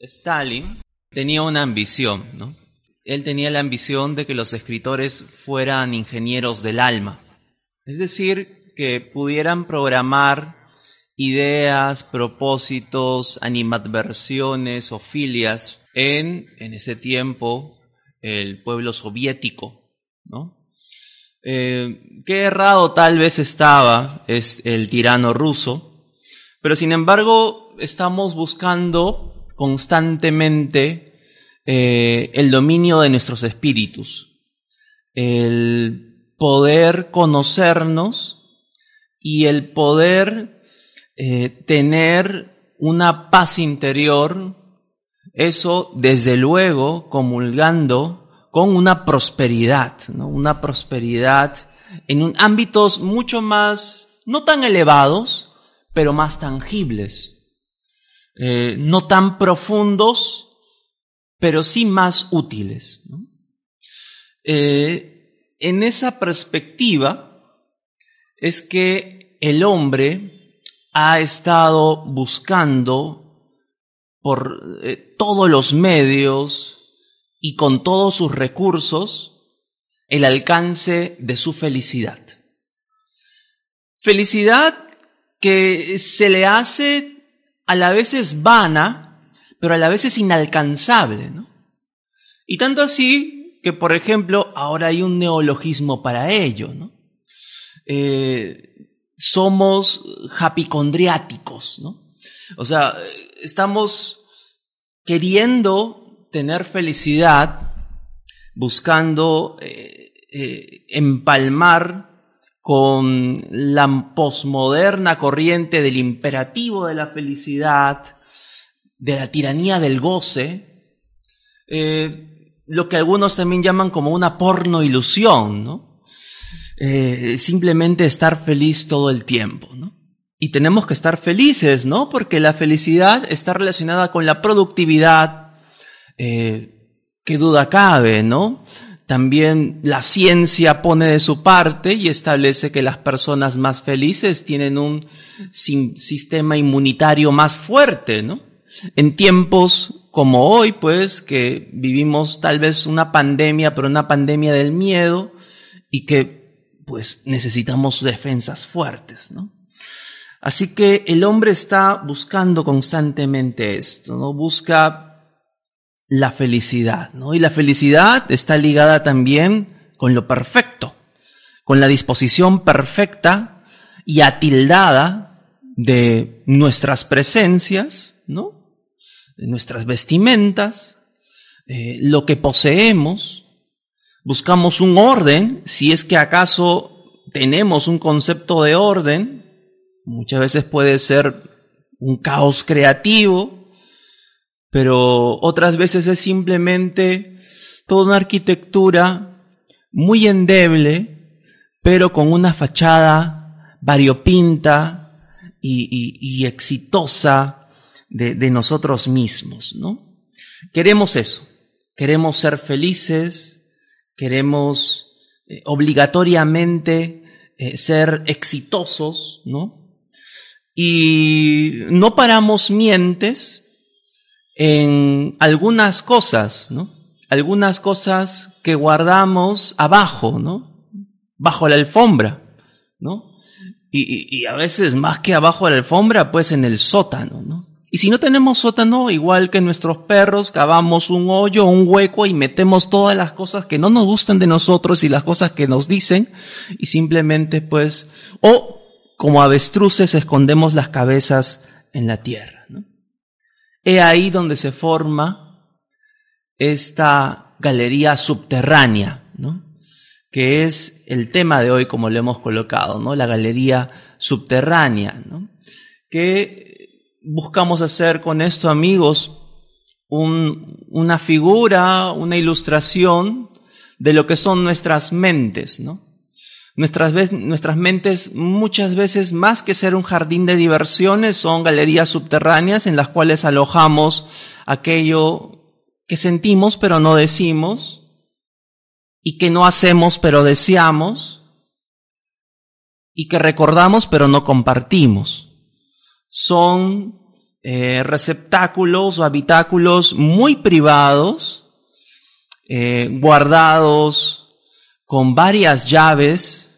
Stalin tenía una ambición, ¿no? Él tenía la ambición de que los escritores fueran ingenieros del alma, es decir, que pudieran programar ideas, propósitos, animadversiones o filias en, en ese tiempo, el pueblo soviético, ¿no? Eh, qué errado tal vez estaba es el tirano ruso, pero sin embargo estamos buscando constantemente eh, el dominio de nuestros espíritus, el poder conocernos y el poder eh, tener una paz interior, eso desde luego comulgando con una prosperidad, ¿no? una prosperidad en un, ámbitos mucho más, no tan elevados, pero más tangibles. Eh, no tan profundos, pero sí más útiles. Eh, en esa perspectiva es que el hombre ha estado buscando por eh, todos los medios y con todos sus recursos el alcance de su felicidad. Felicidad que se le hace a la vez es vana, pero a la vez es inalcanzable, ¿no? Y tanto así que, por ejemplo, ahora hay un neologismo para ello, ¿no? Eh, somos japicondriáticos, ¿no? O sea, estamos queriendo tener felicidad, buscando eh, eh, empalmar con la posmoderna corriente del imperativo de la felicidad, de la tiranía del goce, eh, lo que algunos también llaman como una porno ilusión, ¿no? Eh, simplemente estar feliz todo el tiempo, ¿no? Y tenemos que estar felices, ¿no? Porque la felicidad está relacionada con la productividad, eh, qué duda cabe, ¿no? También la ciencia pone de su parte y establece que las personas más felices tienen un sistema inmunitario más fuerte, ¿no? En tiempos como hoy, pues, que vivimos tal vez una pandemia, pero una pandemia del miedo y que, pues, necesitamos defensas fuertes, ¿no? Así que el hombre está buscando constantemente esto, ¿no? Busca la felicidad, ¿no? Y la felicidad está ligada también con lo perfecto, con la disposición perfecta y atildada de nuestras presencias, ¿no? De nuestras vestimentas, eh, lo que poseemos. Buscamos un orden, si es que acaso tenemos un concepto de orden, muchas veces puede ser un caos creativo, pero otras veces es simplemente toda una arquitectura muy endeble, pero con una fachada variopinta y, exitosa de, nosotros mismos, ¿no? Queremos eso, queremos ser felices, queremos eh, obligatoriamente eh, ser exitosos, ¿no? Y no paramos mientes en algunas cosas, ¿no? Algunas cosas que guardamos abajo, ¿no? Bajo la alfombra, ¿no? Y, y, a veces más que abajo de la alfombra, pues en el sótano, ¿no? Y si no tenemos sótano, igual que nuestros perros, cavamos un hoyo, un hueco y metemos todas las cosas que no nos gustan de nosotros y las cosas que nos dicen y simplemente pues, o como avestruces escondemos las cabezas en la tierra, ¿no? He ahí donde se forma esta galería subterránea, ¿no? que es el tema de hoy como lo hemos colocado, ¿no? la galería subterránea, ¿no? que buscamos hacer con esto, amigos, un, una figura, una ilustración de lo que son nuestras mentes, ¿no? Nuestras, nuestras mentes muchas veces más que ser un jardín de diversiones son galerías subterráneas en las cuales alojamos aquello que sentimos pero no decimos y que no hacemos pero deseamos y que recordamos pero no compartimos. Son eh, receptáculos o habitáculos muy privados, eh, guardados con varias llaves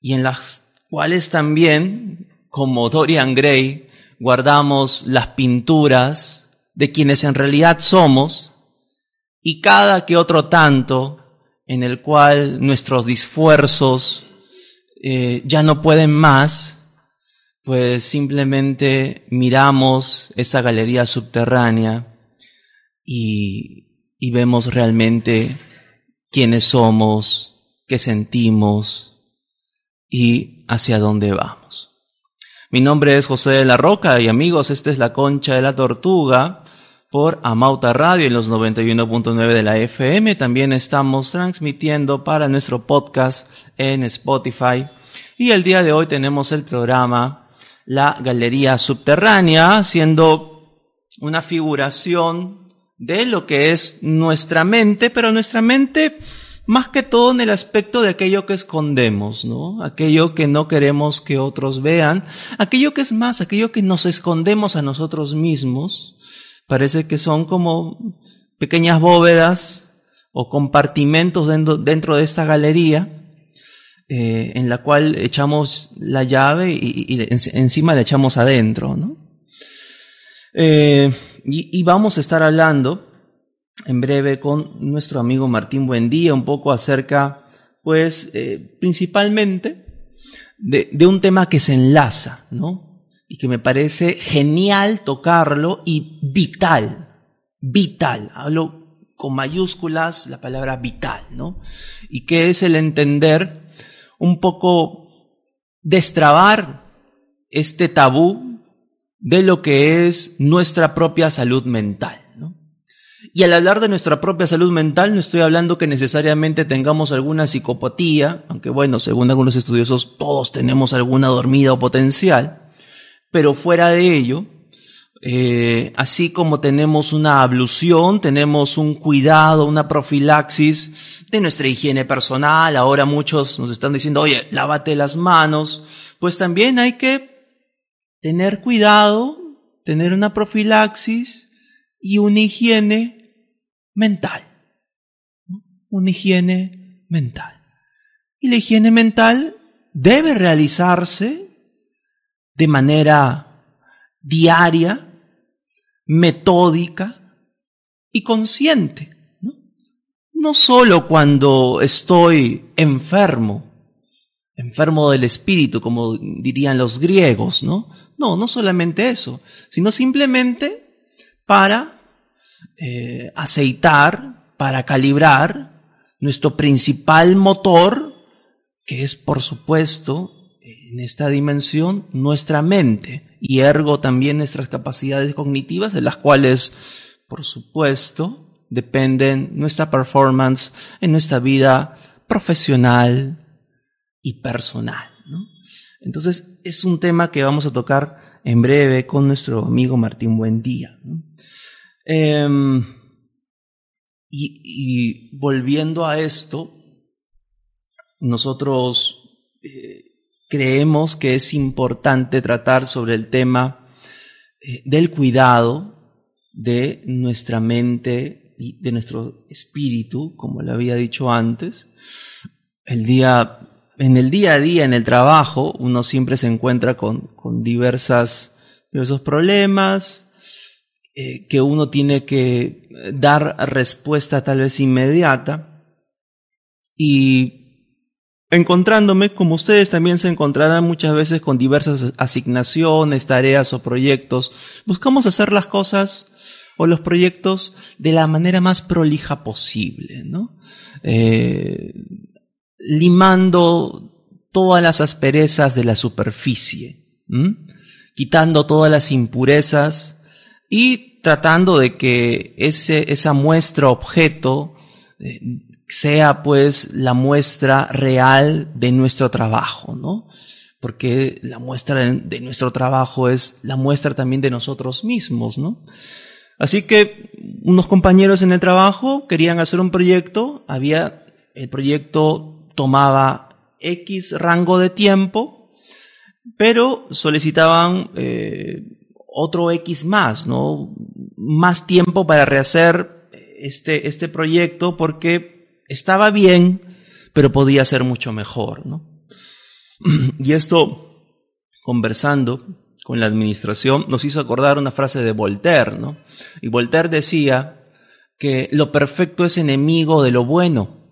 y en las cuales también, como Dorian Gray, guardamos las pinturas de quienes en realidad somos y cada que otro tanto en el cual nuestros esfuerzos eh, ya no pueden más, pues simplemente miramos esa galería subterránea y, y vemos realmente quiénes somos, qué sentimos y hacia dónde vamos. Mi nombre es José de la Roca y amigos, esta es la concha de la tortuga por Amauta Radio en los 91.9 de la FM. También estamos transmitiendo para nuestro podcast en Spotify. Y el día de hoy tenemos el programa La Galería Subterránea, siendo una figuración de lo que es nuestra mente, pero nuestra mente más que todo en el aspecto de aquello que escondemos, ¿no? Aquello que no queremos que otros vean, aquello que es más, aquello que nos escondemos a nosotros mismos, Parece que son como pequeñas bóvedas o compartimentos dentro, de esta galería eh, en la cual echamos la llave y, encima la echamos adentro. ¿no? Eh, y, vamos a estar hablando en breve con nuestro amigo Martín Buendía un poco acerca, pues, eh, principalmente de, de, un tema que se enlaza, ¿no? y que me parece genial tocarlo y vital, vital. Hablo con mayúsculas la palabra vital, ¿no? Y que es el entender un poco destrabar este tabú de lo que es nuestra propia salud mental. ¿no? Y al hablar de nuestra propia salud mental, no estoy hablando que necesariamente tengamos alguna psicopatía, aunque bueno, según algunos estudiosos, todos tenemos alguna dormida o potencial, pero fuera de ello, eh, así como tenemos una ablución, tenemos un cuidado, una profilaxis de nuestra higiene personal, ahora muchos nos están diciendo, oye, lávate las manos, pues también hay que tener cuidado, tener una profilaxis y una higiene mental. Una higiene mental. Y la higiene mental debe realizarse de manera diaria, metódica y consciente. ¿no? no solo cuando estoy enfermo, enfermo del espíritu, como dirían los griegos, ¿no? No, no solamente eso, sino simplemente para eh, aceitar, para calibrar nuestro principal motor, que es por supuesto en esta dimensión nuestra mente y ergo también nuestras capacidades cognitivas, de las cuales, por supuesto, dependen nuestra performance en nuestra vida profesional y personal. Entonces, es un tema que vamos a tocar en breve con nuestro amigo Martín Buendía. Em, y, volviendo a esto, nosotros eh, creemos que es importante tratar sobre el tema eh, del cuidado de nuestra mente y de nuestro espíritu, como le había dicho antes. El día, en el día a día, en el trabajo, uno siempre se encuentra con, con diversas, diversos problemas, eh, que uno tiene que dar respuesta tal vez inmediata. Y encontrándome, como ustedes también se encontrarán muchas veces con diversas asignaciones, tareas o proyectos, buscamos hacer las cosas o los proyectos de la manera más prolija posible, ¿no? Eh, limando todas las asperezas de la superficie, quitando todas las impurezas y tratando de que ese, esa muestra objeto eh, sea pues la muestra real de nuestro trabajo, ¿no? Porque la muestra de nuestro trabajo es la muestra también de nosotros mismos, ¿no? Así que unos compañeros en el trabajo querían hacer un proyecto, había, el proyecto tomaba X rango de tiempo, pero solicitaban eh, otro X más, ¿no? Más tiempo para rehacer este, este proyecto porque estaba bien, pero podía ser mucho mejor, ¿no? Y esto, conversando con la administración, nos hizo acordar una frase de Voltaire, ¿no? Y Voltaire decía que lo perfecto es enemigo de lo bueno.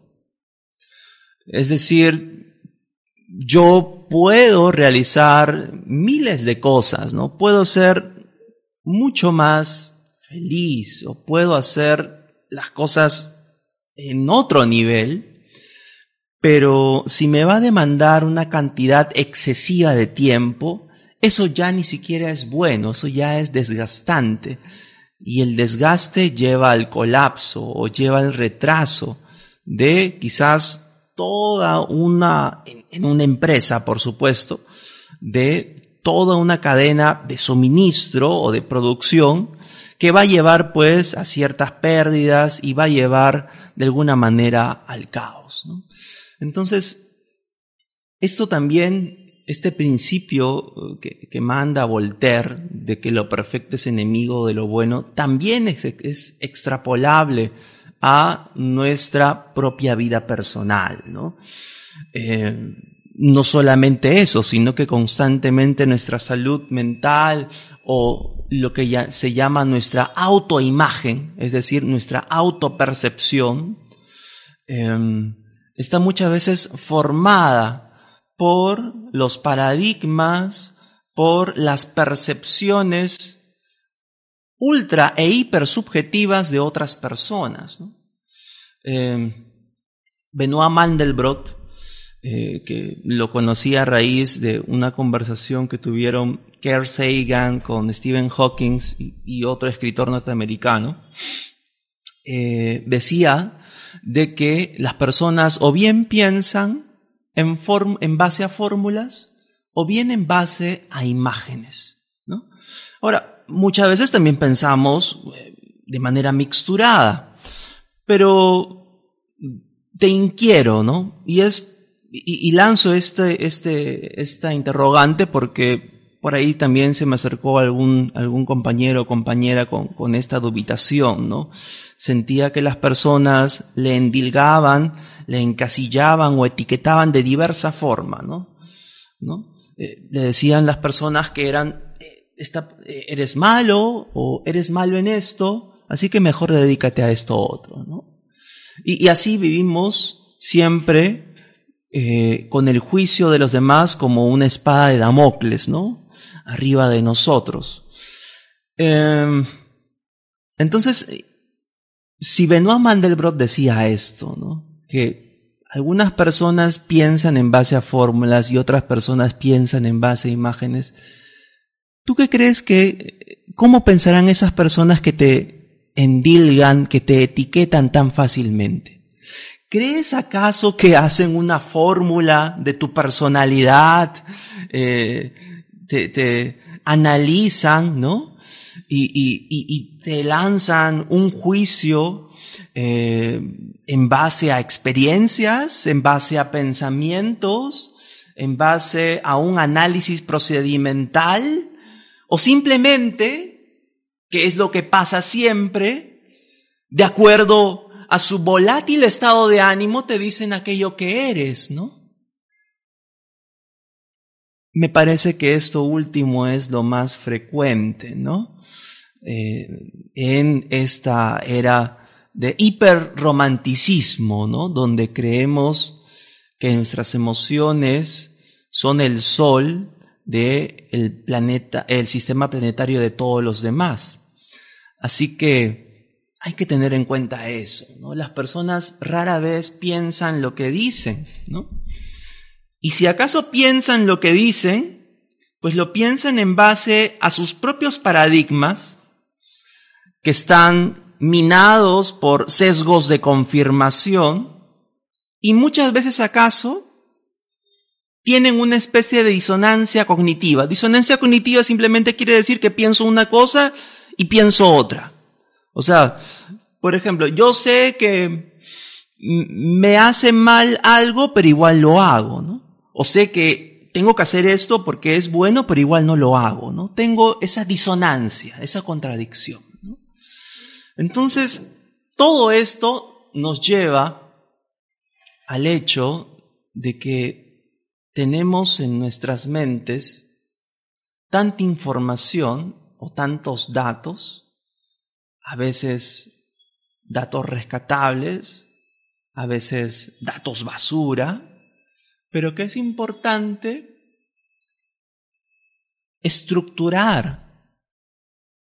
Es decir, yo puedo realizar miles de cosas, ¿no? Puedo ser mucho más feliz o puedo hacer las cosas en otro nivel, pero si me va a demandar una cantidad excesiva de tiempo, eso ya ni siquiera es bueno, eso ya es desgastante. Y el desgaste lleva al colapso o lleva al retraso de quizás toda una, en una empresa, por supuesto, de toda una cadena de suministro o de producción que va a llevar pues a ciertas pérdidas y va a llevar de alguna manera al caos. Entonces, esto también, este principio que, que, manda Voltaire de que lo perfecto es enemigo de lo bueno, también es, es extrapolable a nuestra propia vida personal, ¿no? Eh, no solamente eso, sino que constantemente nuestra salud mental o lo que ya se llama nuestra autoimagen, es decir, nuestra autopercepción, em, está muchas veces formada por los paradigmas, por las percepciones ultra e hiper subjetivas de otras personas. Eh, Benoit Mandelbrot, eh, que lo conocí a raíz de una conversación que tuvieron Kerr Sagan con Stephen Hawking y, otro escritor norteamericano, eh, decía de que las personas o bien piensan en, en base a fórmulas o bien en base a imágenes. Ahora, muchas veces también pensamos eh, de manera mixturada, pero te inquiero, ¿no? Y es, y, lanzo este, este, esta interrogante porque por ahí también se me acercó algún, algún compañero o compañera con, con esta dubitación, ¿no? Sentía que las personas le endilgaban, le encasillaban o etiquetaban de diversa forma, ¿no? ¿No? Eh, le decían las personas que eran eh, eres malo o eres malo en esto, así que mejor dedícate a esto otro, ¿no? Y, así vivimos siempre eh, con el juicio de los demás como una espada de Damocles, ¿no? Arriba de nosotros. Em, entonces, si Benoit Mandelbrot decía esto, ¿no? Que algunas personas piensan en base a fórmulas y otras personas piensan en base a imágenes, ¿Tú qué crees que, cómo pensarán esas personas que te endilgan, que te etiquetan tan fácilmente? ¿Crees acaso que hacen una fórmula de tu personalidad? Eh, te, analizan, ¿no? Y, te lanzan un juicio eh, en base a experiencias, en base a pensamientos, en base a un análisis procedimental o simplemente, que es lo que pasa siempre, de acuerdo a su volátil estado de ánimo, te dicen aquello que eres, ¿no? Me parece que esto último es lo más frecuente, ¿no? Eh, en esta era de hiperromanticismo, ¿no? Donde creemos que nuestras emociones son el sol del el planeta, el sistema planetario de todos los demás. Así que hay que tener en cuenta eso, ¿no? Las personas rara vez piensan lo que dicen, ¿no? Y si acaso piensan lo que dicen, pues lo piensan en base a sus propios paradigmas que están minados por sesgos de confirmación y muchas veces acaso tienen una especie de disonancia cognitiva. Disonancia cognitiva simplemente quiere decir que pienso una cosa y pienso otra. O sea, por ejemplo, yo sé que me hace mal algo, pero igual lo hago, ¿no? O sé que, tengo que hacer esto porque es bueno, pero igual no lo hago, ¿no? Tengo esa disonancia, esa contradicción. Entonces, todo esto nos lleva al hecho de que tenemos en nuestras mentes tanta información o tantos datos, a veces datos rescatables, a veces datos basura, pero que es importante estructurar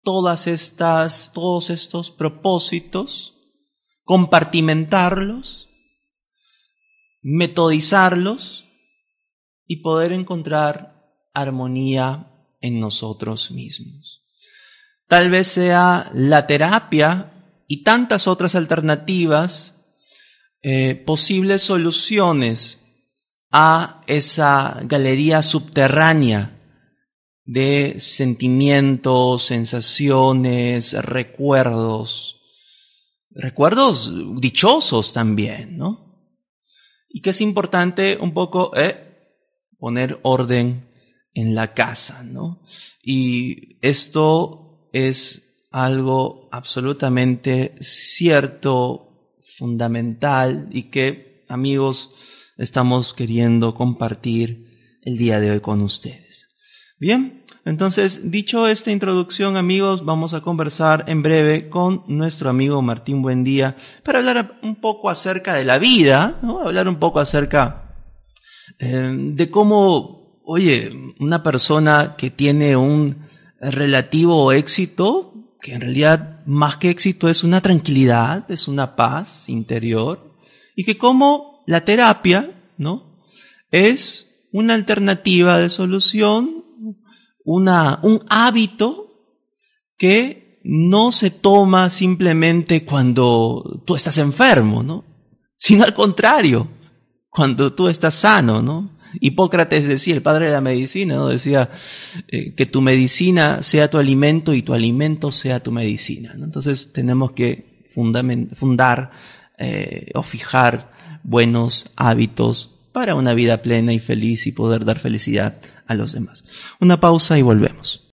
todas estas, todos estos propósitos, compartimentarlos, metodizarlos y poder encontrar armonía en nosotros mismos. Tal vez sea la terapia y tantas otras alternativas, eh, posibles soluciones a esa galería subterránea de sentimientos, sensaciones, recuerdos, recuerdos dichosos también, ¿no? Y que es importante un poco eh, poner orden en la casa, ¿no? Y esto es algo absolutamente cierto, fundamental y que, amigos, estamos queriendo compartir el día de hoy con ustedes. Bien, entonces, dicho esta introducción, amigos, vamos a conversar en breve con nuestro amigo Martín Buendía para hablar un poco acerca de la vida, ¿no? hablar un poco acerca eh, de cómo, oye, una persona que tiene un relativo éxito, que en realidad más que éxito es una tranquilidad, es una paz interior, y que como la terapia, ¿no? Es una alternativa de solución, una, un hábito que no se toma simplemente cuando tú estás enfermo, ¿no? Sino al contrario, cuando tú estás sano, ¿no? Hipócrates decía, el padre de la medicina, ¿no? decía eh, que tu medicina sea tu alimento y tu alimento sea tu medicina. ¿no? Entonces tenemos que fundar eh, o fijar buenos hábitos para una vida plena y feliz y poder dar felicidad a los demás. Una pausa y volvemos.